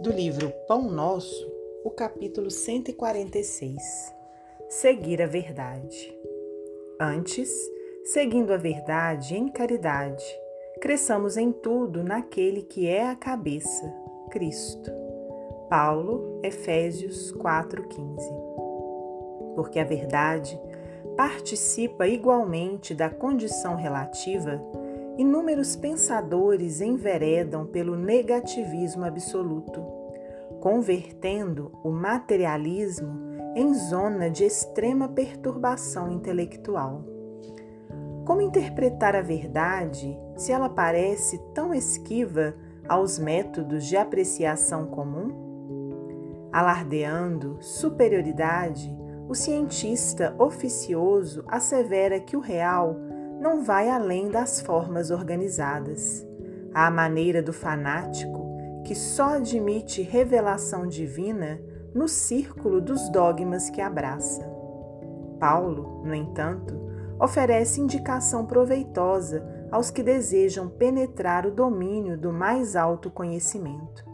do livro Pão Nosso, o capítulo 146 Seguir a Verdade. Antes, seguindo a verdade em caridade, cresçamos em tudo naquele que é a cabeça, Cristo. Paulo, Efésios 4,15. Porque a verdade participa igualmente da condição relativa inúmeros pensadores enveredam pelo negativismo absoluto, convertendo o materialismo em zona de extrema perturbação intelectual. Como interpretar a verdade se ela parece tão esquiva aos métodos de apreciação comum? Alardeando superioridade, o cientista oficioso assevera que o real não vai além das formas organizadas, à maneira do fanático que só admite revelação divina no círculo dos dogmas que abraça. Paulo, no entanto, oferece indicação proveitosa aos que desejam penetrar o domínio do mais alto conhecimento.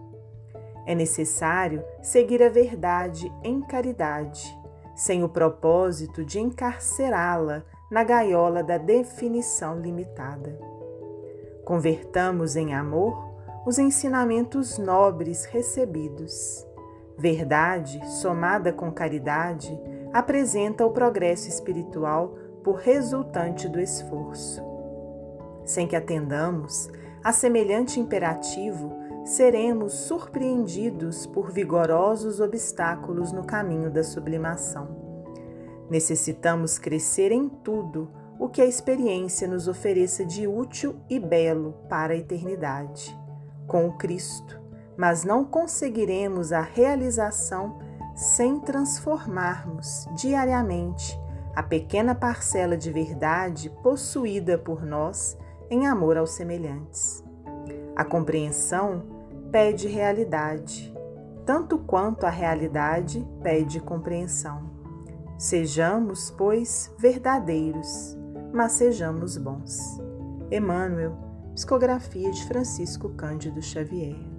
É necessário seguir a verdade em caridade, sem o propósito de encarcerá-la na gaiola da definição limitada. Convertamos em amor os ensinamentos nobres recebidos. Verdade, somada com caridade, apresenta o progresso espiritual por resultante do esforço. Sem que atendamos a semelhante imperativo, seremos surpreendidos por vigorosos obstáculos no caminho da sublimação. Necessitamos crescer em tudo o que a experiência nos ofereça de útil e belo para a eternidade, com o Cristo, mas não conseguiremos a realização sem transformarmos diariamente a pequena parcela de verdade possuída por nós em amor aos semelhantes. A compreensão pede realidade, tanto quanto a realidade pede compreensão. Sejamos, pois, verdadeiros, mas sejamos bons. Emmanuel, psicografia de Francisco Cândido Xavier.